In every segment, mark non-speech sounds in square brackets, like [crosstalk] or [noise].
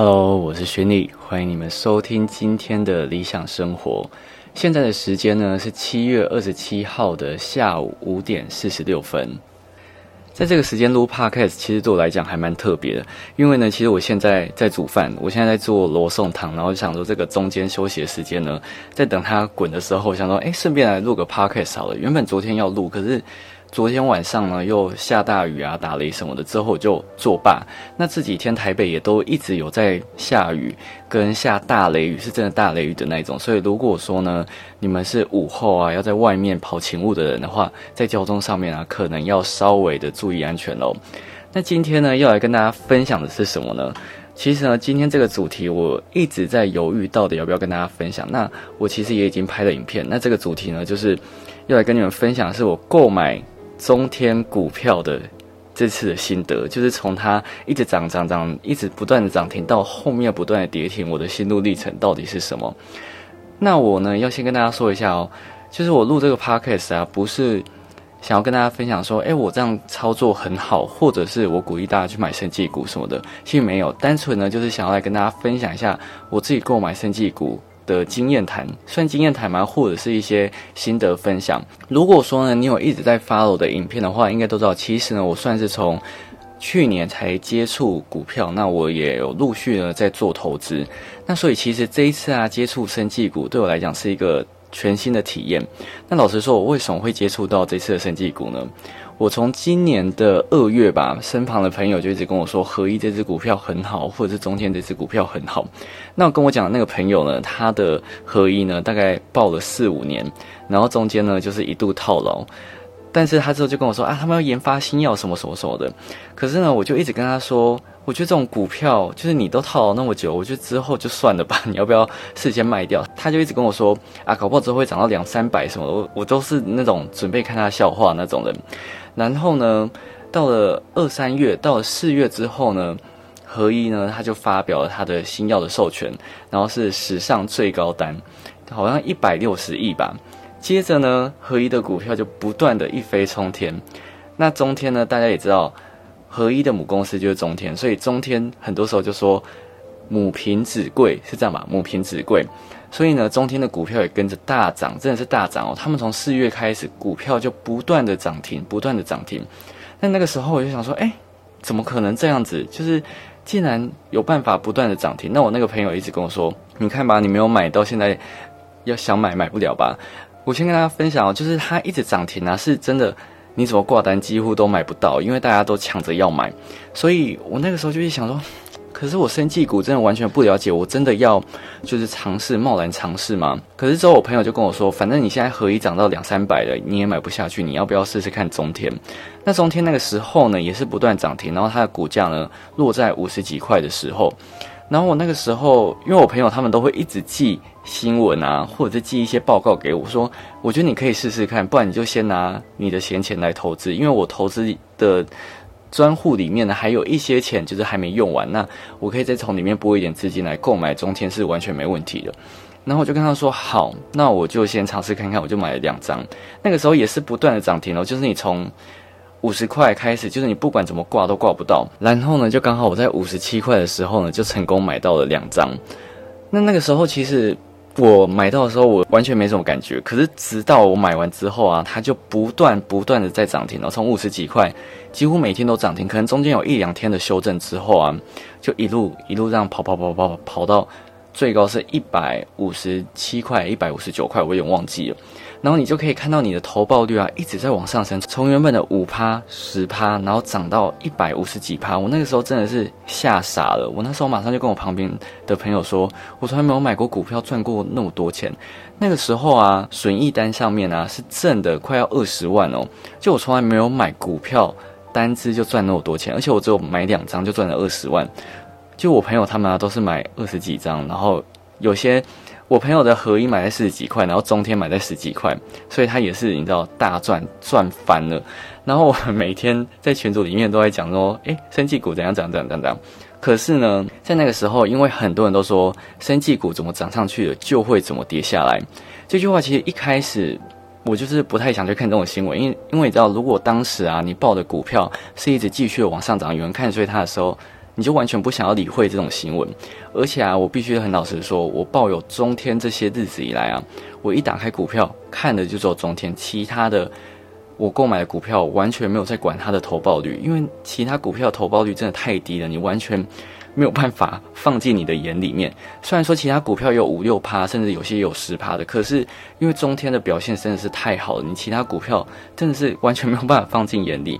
Hello，我是轩丽，欢迎你们收听今天的理想生活。现在的时间呢是七月二十七号的下午五点四十六分。在这个时间录 Podcast，其实对我来讲还蛮特别的，因为呢，其实我现在在煮饭，我现在在做罗宋汤，然后想说这个中间休息的时间呢，在等它滚的时候，想说，哎，顺便来录个 Podcast 好了。原本昨天要录，可是。昨天晚上呢，又下大雨啊，打雷什么的，之后就作罢。那这几天台北也都一直有在下雨，跟下大雷雨，是真的大雷雨的那种。所以如果说呢，你们是午后啊，要在外面跑勤务的人的话，在交通上面啊，可能要稍微的注意安全喽。那今天呢，要来跟大家分享的是什么呢？其实呢，今天这个主题我一直在犹豫，到底要不要跟大家分享。那我其实也已经拍了影片。那这个主题呢，就是要来跟你们分享，是我购买。中天股票的这次的心得，就是从它一直涨涨涨，一直不断的涨停，到后面不断的跌停，我的心路历程到底是什么？那我呢，要先跟大家说一下哦，就是我录这个 podcast 啊，不是想要跟大家分享说，哎，我这样操作很好，或者是我鼓励大家去买生技股什么的，其实没有，单纯呢就是想要来跟大家分享一下我自己购买生技股。的经验谈，算经验谈吗？或者是一些心得分享。如果说呢，你有一直在 follow 的影片的话，应该都知道，其实呢，我算是从去年才接触股票，那我也有陆续呢在做投资。那所以其实这一次啊，接触生技股对我来讲是一个全新的体验。那老实说，我为什么会接触到这次的生技股呢？我从今年的二月吧，身旁的朋友就一直跟我说，合一这只股票很好，或者是中间这只股票很好。那跟我讲的那个朋友呢，他的合一呢，大概报了四五年，然后中间呢就是一度套牢，但是他之后就跟我说啊，他们要研发新药什么什么什么的。可是呢，我就一直跟他说，我觉得这种股票就是你都套了那么久，我觉得之后就算了吧，你要不要事先卖掉？他就一直跟我说啊，搞不好之后会涨到两三百什么的，我我都是那种准备看他笑话那种人。然后呢，到了二三月，到了四月之后呢，合一呢他就发表了他的新药的授权，然后是史上最高单，好像一百六十亿吧。接着呢，合一的股票就不断的一飞冲天。那中天呢，大家也知道，合一的母公司就是中天，所以中天很多时候就说母凭子贵，是这样吧？母凭子贵。所以呢，中天的股票也跟着大涨，真的是大涨哦。他们从四月开始，股票就不断的涨停，不断的涨停。但那个时候我就想说，哎，怎么可能这样子？就是既然有办法不断的涨停。那我那个朋友一直跟我说，你看吧，你没有买到现在，要想买买不了吧？我先跟大家分享哦，就是它一直涨停啊，是真的，你怎么挂单几乎都买不到，因为大家都抢着要买。所以我那个时候就一想说。可是我生技股真的完全不了解，我真的要就是尝试贸然尝试吗？可是之后我朋友就跟我说，反正你现在合一涨到两三百了，你也买不下去，你要不要试试看中天？那中天那个时候呢，也是不断涨停，然后它的股价呢落在五十几块的时候，然后我那个时候，因为我朋友他们都会一直记新闻啊，或者是寄一些报告给我，说我觉得你可以试试看，不然你就先拿你的闲钱来投资，因为我投资的。专户里面呢还有一些钱，就是还没用完，那我可以再从里面拨一点资金来购买中天是完全没问题的。然后我就跟他说好，那我就先尝试看看，我就买了两张。那个时候也是不断的涨停哦，就是你从五十块开始，就是你不管怎么挂都挂不到。然后呢，就刚好我在五十七块的时候呢，就成功买到了两张。那那个时候其实。我买到的时候，我完全没什么感觉。可是直到我买完之后啊，它就不断不断的在涨停了，从五十几块，几乎每天都涨停。可能中间有一两天的修正之后啊，就一路一路这样跑跑跑跑跑到最高是一百五十七块、一百五十九块，我有点忘记了。然后你就可以看到你的投报率啊，一直在往上升，从原本的五趴、十趴，然后涨到一百五十几趴。我那个时候真的是吓傻了。我那时候马上就跟我旁边的朋友说，我从来没有买过股票赚过那么多钱。那个时候啊，损益单上面啊是挣的快要二十万哦。就我从来没有买股票单支就赚那么多钱，而且我只有买两张就赚了二十万。就我朋友他们啊都是买二十几张，然后有些。我朋友的合一买在四十几块，然后中天买在十几块，所以他也是你知道大赚赚翻了。然后我们每天在群组里面都在讲说，诶，生技股怎样怎样怎样怎样。可是呢，在那个时候，因为很多人都说生技股怎么涨上去了就会怎么跌下来，这句话其实一开始我就是不太想去看这种新闻，因为因为你知道，如果当时啊你报的股票是一直继续往上涨，有人看衰它的时候。你就完全不想要理会这种新闻。而且啊，我必须很老实说，我抱有中天这些日子以来啊，我一打开股票看的就只有中天，其他的我购买的股票完全没有在管它的投报率，因为其他股票投报率真的太低了，你完全。没有办法放进你的眼里面。虽然说其他股票有五六趴，甚至有些有十趴的，可是因为中天的表现真的是太好了，你其他股票真的是完全没有办法放进眼里。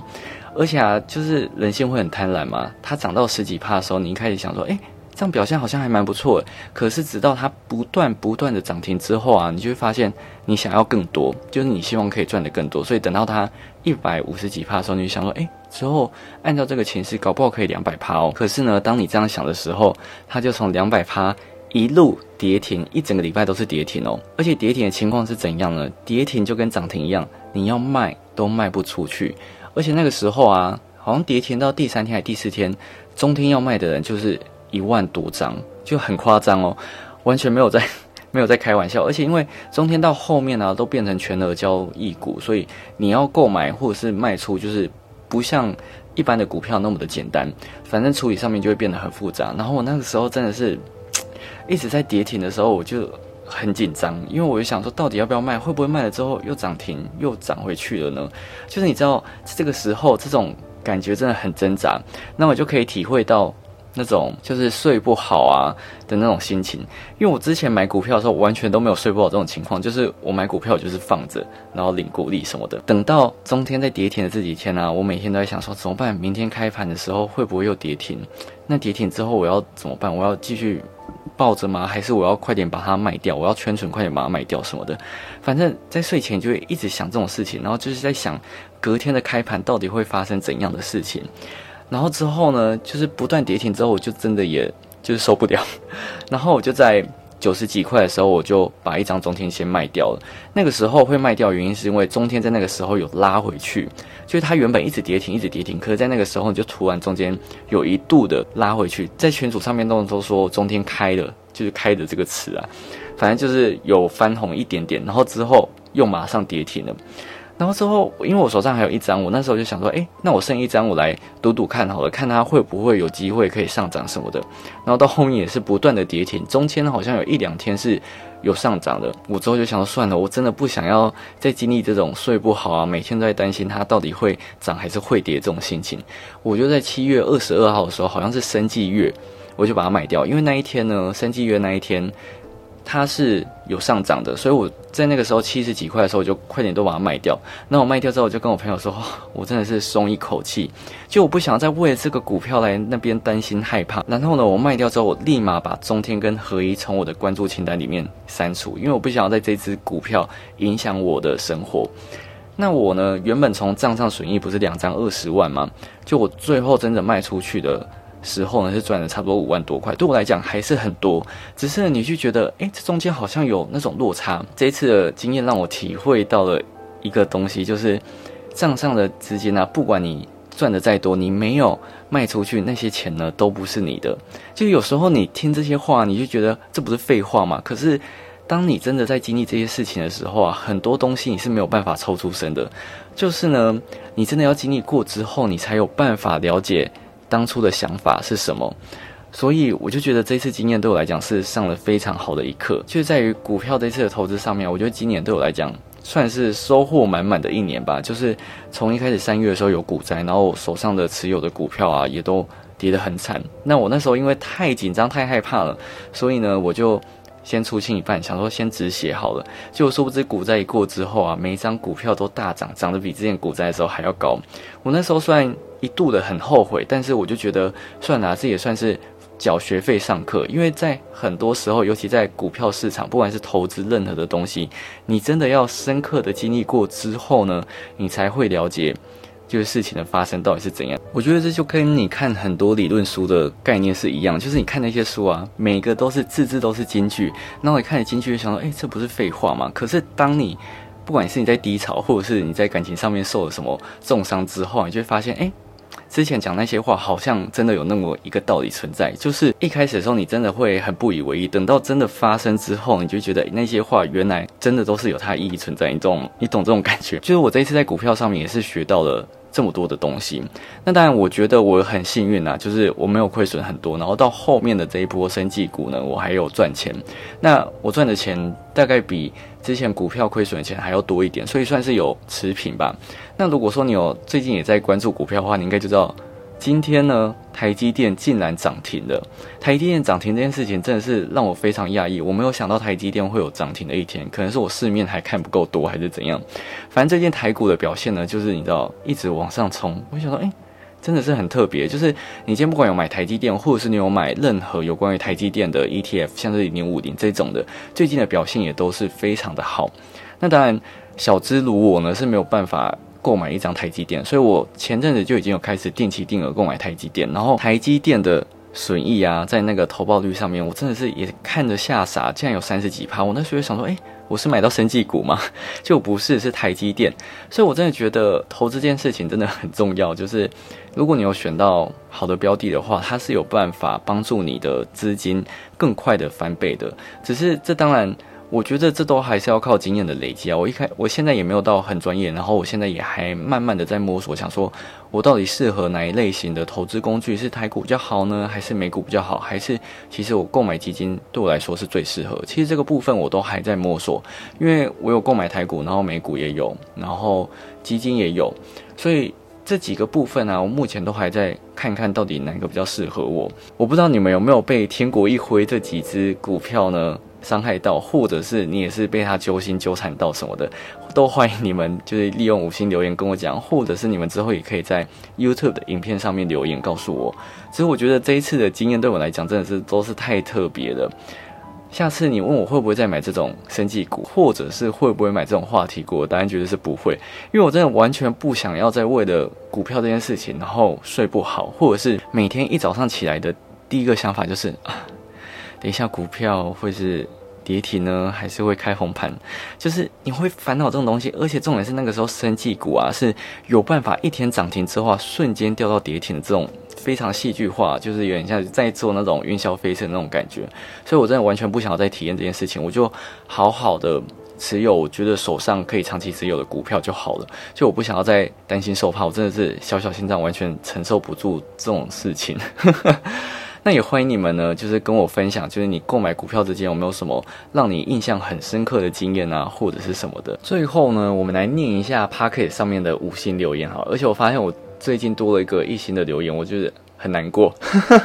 而且啊，就是人性会很贪婪嘛，它涨到十几趴的时候，你一开始想说，哎。这样表现好像还蛮不错，可是直到它不断不断的涨停之后啊，你就会发现你想要更多，就是你希望可以赚的更多，所以等到它一百五十几趴的时候，你就想说，哎，之后按照这个情势，搞不好可以两百趴哦。可是呢，当你这样想的时候，它就从两百趴一路跌停，一整个礼拜都是跌停哦。而且跌停的情况是怎样呢？跌停就跟涨停一样，你要卖都卖不出去。而且那个时候啊，好像跌停到第三天还第四天，中天要卖的人就是。一万多张就很夸张哦，完全没有在 [laughs] 没有在开玩笑，而且因为中天到后面呢都变成全额交易股，所以你要购买或者是卖出，就是不像一般的股票那么的简单，反正处理上面就会变得很复杂。然后我那个时候真的是 [tsk] 一直在跌停的时候，我就很紧张，因为我就想说，到底要不要卖？会不会卖了之后又涨停又涨回去了呢？就是你知道这个时候这种感觉真的很挣扎，那我就可以体会到。那种就是睡不好啊的那种心情，因为我之前买股票的时候完全都没有睡不好这种情况，就是我买股票就是放着，然后领股利什么的。等到中天在跌停的这几天呢，我每天都在想说怎么办？明天开盘的时候会不会又跌停？那跌停之后我要怎么办？我要继续抱着吗？还是我要快点把它卖掉？我要圈存快点把它卖掉什么的？反正，在睡前就会一直想这种事情，然后就是在想隔天的开盘到底会发生怎样的事情。然后之后呢，就是不断跌停之后，我就真的也就是受不了，[laughs] 然后我就在九十几块的时候，我就把一张中天先卖掉了。那个时候会卖掉原因是因为中天在那个时候有拉回去，就是它原本一直跌停，一直跌停，可是在那个时候你就突然中间有一度的拉回去，在群组上面都都说中天开了，就是开的这个词啊，反正就是有翻红一点点，然后之后又马上跌停了。然后之后，因为我手上还有一张，我那时候就想说，哎，那我剩一张，我来赌赌看好了，看它会不会有机会可以上涨什么的。然后到后面也是不断的跌停，中间好像有一两天是有上涨的。我之后就想说，算了，我真的不想要再经历这种睡不好啊，每天都在担心它到底会涨还是会跌这种心情。我就在七月二十二号的时候，好像是生计月，我就把它买掉，因为那一天呢，生计月那一天。它是有上涨的，所以我在那个时候七十几块的时候，我就快点都把它卖掉。那我卖掉之后，我就跟我朋友说，我真的是松一口气，就我不想再为这个股票来那边担心害怕。然后呢，我卖掉之后，我立马把中天跟合一从我的关注清单里面删除，因为我不想要在这只股票影响我的生活。那我呢，原本从账上损益不是两张二十万吗？就我最后真的卖出去的。时候呢是赚了差不多五万多块，对我来讲还是很多。只是你就觉得，哎，这中间好像有那种落差。这一次的经验让我体会到了一个东西，就是账上的资金啊，不管你赚的再多，你没有卖出去，那些钱呢都不是你的。就有时候你听这些话，你就觉得这不是废话嘛？可是当你真的在经历这些事情的时候啊，很多东西你是没有办法抽出身的。就是呢，你真的要经历过之后，你才有办法了解。当初的想法是什么？所以我就觉得这次经验对我来讲是上了非常好的一课，就是在于股票这次的投资上面。我觉得今年对我来讲算是收获满满的一年吧。就是从一开始三月的时候有股灾，然后手上的持有的股票啊也都跌得很惨。那我那时候因为太紧张、太害怕了，所以呢我就先出清一半，想说先止血好了。结果殊不知股灾一过之后啊，每一张股票都大涨，涨得比之前股灾的时候还要高。我那时候算。一度的很后悔，但是我就觉得算了，这也算是缴学费上课。因为在很多时候，尤其在股票市场，不管是投资任何的东西，你真的要深刻的经历过之后呢，你才会了解，就是事情的发生到底是怎样。我觉得这就跟你看很多理论书的概念是一样，就是你看那些书啊，每个都是字字都是金句，那我看了金句就想到，哎，这不是废话吗？可是当你不管是你在低潮，或者是你在感情上面受了什么重伤之后，你就会发现，哎。之前讲那些话，好像真的有那么一个道理存在。就是一开始的时候，你真的会很不以为意；等到真的发生之后，你就觉得那些话原来真的都是有它的意义存在。你懂？你懂这种感觉？就是我这一次在股票上面也是学到了这么多的东西。那当然，我觉得我很幸运啊，就是我没有亏损很多，然后到后面的这一波生技股呢，我还有赚钱。那我赚的钱大概比之前股票亏损的钱还要多一点，所以算是有持平吧。那如果说你有最近也在关注股票的话，你应该就知道。今天呢，台积电竟然涨停了。台积电涨停这件事情真的是让我非常讶异，我没有想到台积电会有涨停的一天，可能是我市面还看不够多，还是怎样。反正这件台股的表现呢，就是你知道一直往上冲。我想到，哎，真的是很特别。就是你今天不管有买台积电，或者是你有买任何有关于台积电的 ETF，像是零五零这种的，最近的表现也都是非常的好。那当然，小资如我呢是没有办法。购买一张台积电，所以我前阵子就已经有开始定期定额购买台积电，然后台积电的损益啊，在那个投报率上面，我真的是也看着吓傻，竟然有三十几趴。我那时候想说，哎，我是买到生技股吗？[laughs] 就不是，是台积电。所以我真的觉得投资这件事情真的很重要，就是如果你有选到好的标的的话，它是有办法帮助你的资金更快的翻倍的。只是这当然。我觉得这都还是要靠经验的累积啊！我一开，我现在也没有到很专业，然后我现在也还慢慢的在摸索，想说我到底适合哪一类型的投资工具，是台股比较好呢，还是美股比较好，还是其实我购买基金对我来说是最适合？其实这个部分我都还在摸索，因为我有购买台股，然后美股也有，然后基金也有，所以这几个部分啊，我目前都还在看看到底哪个比较适合我。我不知道你们有没有被天国一挥这几只股票呢？伤害到，或者是你也是被他揪心纠缠到什么的，都欢迎你们就是利用五星留言跟我讲，或者是你们之后也可以在 YouTube 的影片上面留言告诉我。其实我觉得这一次的经验对我来讲真的是都是太特别了。下次你问我会不会再买这种生技股，或者是会不会买这种话题股，我答案绝对是不会，因为我真的完全不想要再为了股票这件事情，然后睡不好，或者是每天一早上起来的第一个想法就是啊。等一下，股票会是跌停呢，还是会开红盘？就是你会烦恼这种东西，而且重点是那个时候生技股啊是有办法一天涨停之后啊瞬间掉到跌停的这种非常戏剧化，就是有点像在做那种云霄飞车那种感觉。所以我真的完全不想要再体验这件事情，我就好好的持有，我觉得手上可以长期持有的股票就好了。就我不想要再担心受怕，我真的是小小心脏完全承受不住这种事情。[laughs] 那也欢迎你们呢，就是跟我分享，就是你购买股票之间有没有什么让你印象很深刻的经验啊，或者是什么的。最后呢，我们来念一下 Pocket 上面的五星留言哈。而且我发现我最近多了一个一星的留言，我觉得很难过。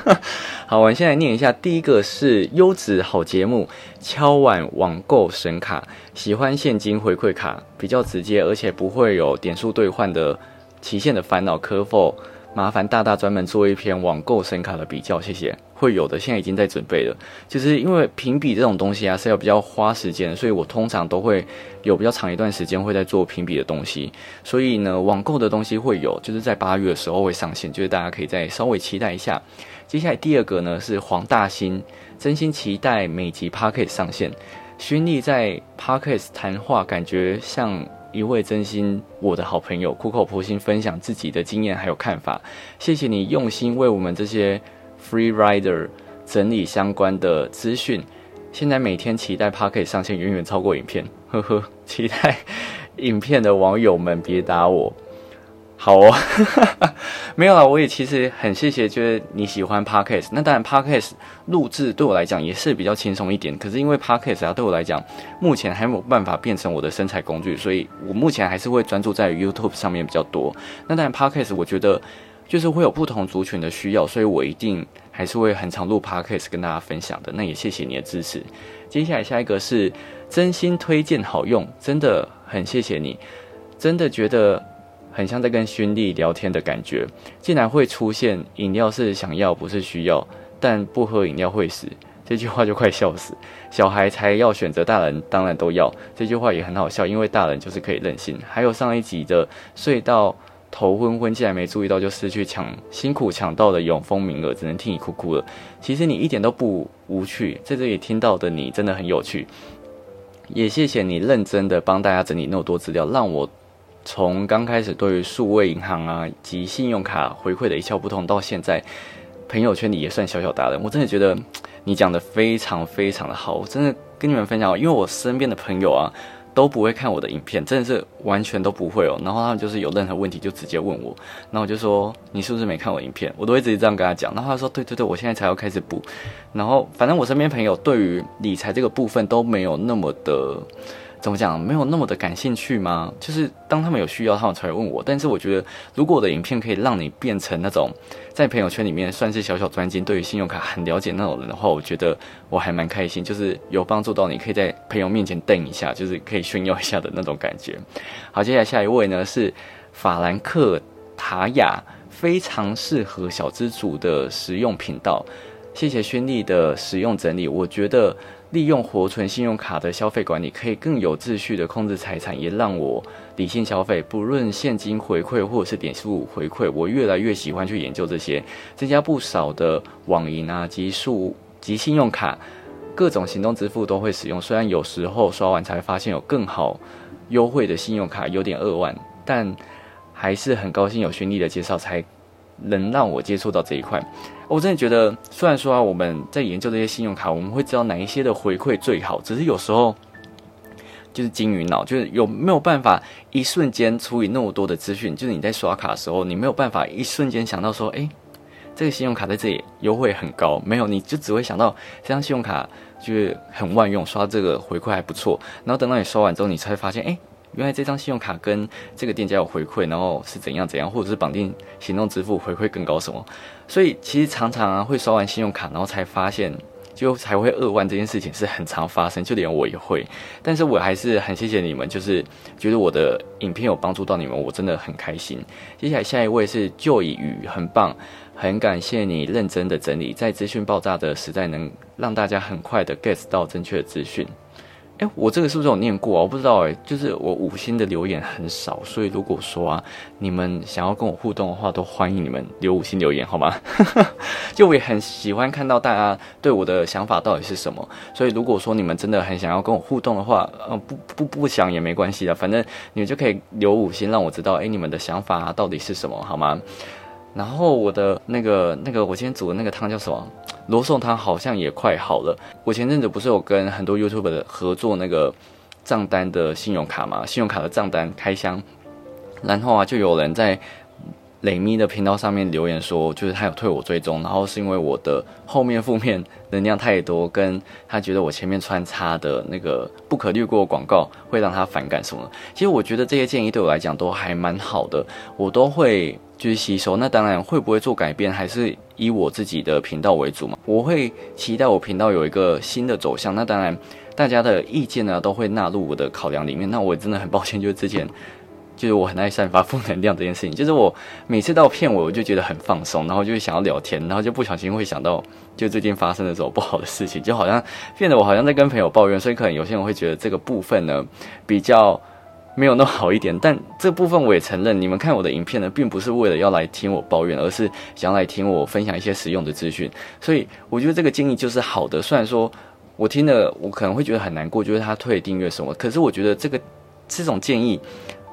[laughs] 好，我们先来念一下，第一个是优质好节目，敲碗网购神卡，喜欢现金回馈卡，比较直接，而且不会有点数兑换的期限的烦恼，可否？麻烦大大专门做一篇网购声卡的比较，谢谢。会有的，现在已经在准备了。就是因为评比这种东西啊，是要比较花时间，所以我通常都会有比较长一段时间会在做评比的东西。所以呢，网购的东西会有，就是在八月的时候会上线，就是大家可以再稍微期待一下。接下来第二个呢是黄大兴，真心期待每集 p a r k e t 上线。勋丽在 p a r k e t 谈话，感觉像。一位真心我的好朋友，苦口婆心分享自己的经验还有看法。谢谢你用心为我们这些 free rider 整理相关的资讯。现在每天期待 p a r k e 上线，远远超过影片。呵呵，期待 [laughs] 影片的网友们别打我。好哦，[laughs] 没有了。我也其实很谢谢，就是你喜欢 podcast。那当然，podcast 录制对我来讲也是比较轻松一点。可是因为 podcast 啊，对我来讲，目前还没有办法变成我的生财工具，所以我目前还是会专注在 YouTube 上面比较多。那当然，podcast 我觉得就是会有不同族群的需要，所以我一定还是会很常录 podcast 跟大家分享的。那也谢谢你的支持。接下来下一个是真心推荐好用，真的很谢谢你，真的觉得。很像在跟勋弟聊天的感觉，竟然会出现饮料是想要不是需要，但不喝饮料会死这句话就快笑死。小孩才要选择，大人当然都要。这句话也很好笑，因为大人就是可以任性。还有上一集的睡到头昏昏，竟然没注意到就失去抢辛苦抢到的永丰名额，只能替你哭哭了。其实你一点都不无趣，在这里听到的你真的很有趣。也谢谢你认真的帮大家整理那么多资料，让我。从刚开始对于数位银行啊及信用卡回馈的一窍不通，到现在朋友圈里也算小小达人，我真的觉得你讲的非常非常的好，我真的跟你们分享，因为我身边的朋友啊都不会看我的影片，真的是完全都不会哦。然后他们就是有任何问题就直接问我，然后我就说你是不是没看我影片？我都会直接这样跟他讲。然后他说对对对，我现在才要开始补。然后反正我身边朋友对于理财这个部分都没有那么的。怎么讲？没有那么的感兴趣吗？就是当他们有需要，他们才会问我。但是我觉得，如果我的影片可以让你变成那种在朋友圈里面算是小小专精，对于信用卡很了解那种人的话，我觉得我还蛮开心。就是有帮助到你，可以在朋友面前瞪一下，就是可以炫耀一下的那种感觉。好，接下来下一位呢是法兰克塔雅，非常适合小资主的实用频道。谢谢轩丽的使用整理，我觉得。利用活存信用卡的消费管理，可以更有秩序的控制财产，也让我理性消费。不论现金回馈或者是点数回馈，我越来越喜欢去研究这些。增加不少的网银啊、及数及信用卡，各种行动支付都会使用。虽然有时候刷完才发现有更好优惠的信用卡，有点扼腕，但还是很高兴有轩丽的介绍才。能让我接触到这一块，我真的觉得，虽然说啊，我们在研究这些信用卡，我们会知道哪一些的回馈最好，只是有时候就是金鱼脑，就是有没有办法一瞬间处理那么多的资讯，就是你在刷卡的时候，你没有办法一瞬间想到说，哎，这个信用卡在这里优惠很高，没有，你就只会想到这张信用卡就是很万用，刷这个回馈还不错，然后等到你刷完之后，你才会发现，哎。原来这张信用卡跟这个店家有回馈，然后是怎样怎样，或者是绑定行动支付回馈更高什么？所以其实常常啊会刷完信用卡，然后才发现就才会扼腕这件事情是很常发生，就连我也会。但是我还是很谢谢你们，就是觉得我的影片有帮助到你们，我真的很开心。接下来下一位是旧以宇，很棒，很感谢你认真的整理，在资讯爆炸的时代，能让大家很快的 get 到正确的资讯。哎，我这个是不是有念过啊？我不知道哎，就是我五星的留言很少，所以如果说啊，你们想要跟我互动的话，都欢迎你们留五星留言，好吗？[laughs] 就我也很喜欢看到大家对我的想法到底是什么，所以如果说你们真的很想要跟我互动的话，呃，不不不想也没关系的，反正你们就可以留五星，让我知道，哎，你们的想法到底是什么，好吗？然后我的那个那个，我今天煮的那个汤叫什么？罗宋汤好像也快好了。我前阵子不是有跟很多 YouTube 的合作那个账单的信用卡嘛？信用卡的账单开箱，然后啊，就有人在雷咪的频道上面留言说，就是他有退我追踪，然后是因为我的后面负面能量太多，跟他觉得我前面穿插的那个不可略过广告会让他反感什么。其实我觉得这些建议对我来讲都还蛮好的，我都会。去吸收，那当然会不会做改变，还是以我自己的频道为主嘛？我会期待我频道有一个新的走向，那当然大家的意见呢都会纳入我的考量里面。那我真的很抱歉，就是之前就是我很爱散发负能量这件事情，就是我每次到片尾我就觉得很放松，然后就想要聊天，然后就不小心会想到就最近发生的这种不好的事情，就好像变得我好像在跟朋友抱怨，所以可能有些人会觉得这个部分呢比较。没有那么好一点，但这部分我也承认。你们看我的影片呢，并不是为了要来听我抱怨，而是想要来听我分享一些实用的资讯。所以我觉得这个建议就是好的。虽然说我听了，我可能会觉得很难过，就是他退订阅什么。可是我觉得这个这种建议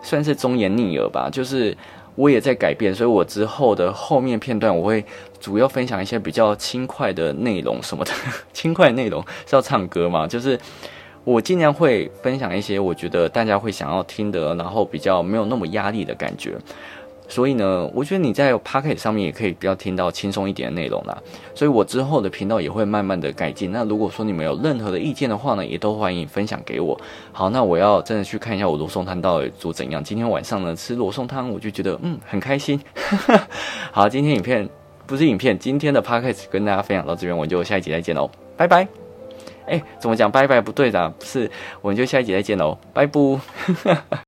算是忠言逆耳吧。就是我也在改变，所以我之后的后面片段我会主要分享一些比较轻快的内容什么的。[laughs] 轻快内容是要唱歌嘛？就是。我尽量会分享一些我觉得大家会想要听的，然后比较没有那么压力的感觉。所以呢，我觉得你在 p o c k e t 上面也可以比较听到轻松一点的内容啦。所以我之后的频道也会慢慢的改进。那如果说你们有任何的意见的话呢，也都欢迎分享给我。好，那我要真的去看一下我罗宋汤到底做怎样。今天晚上呢吃罗宋汤，我就觉得嗯很开心。[laughs] 好，今天影片不是影片，今天的 p o c k e t 跟大家分享到这边，我就下一集再见喽，拜拜。哎，怎么讲拜拜不对的，不是我们就下一集再见喽，拜拜。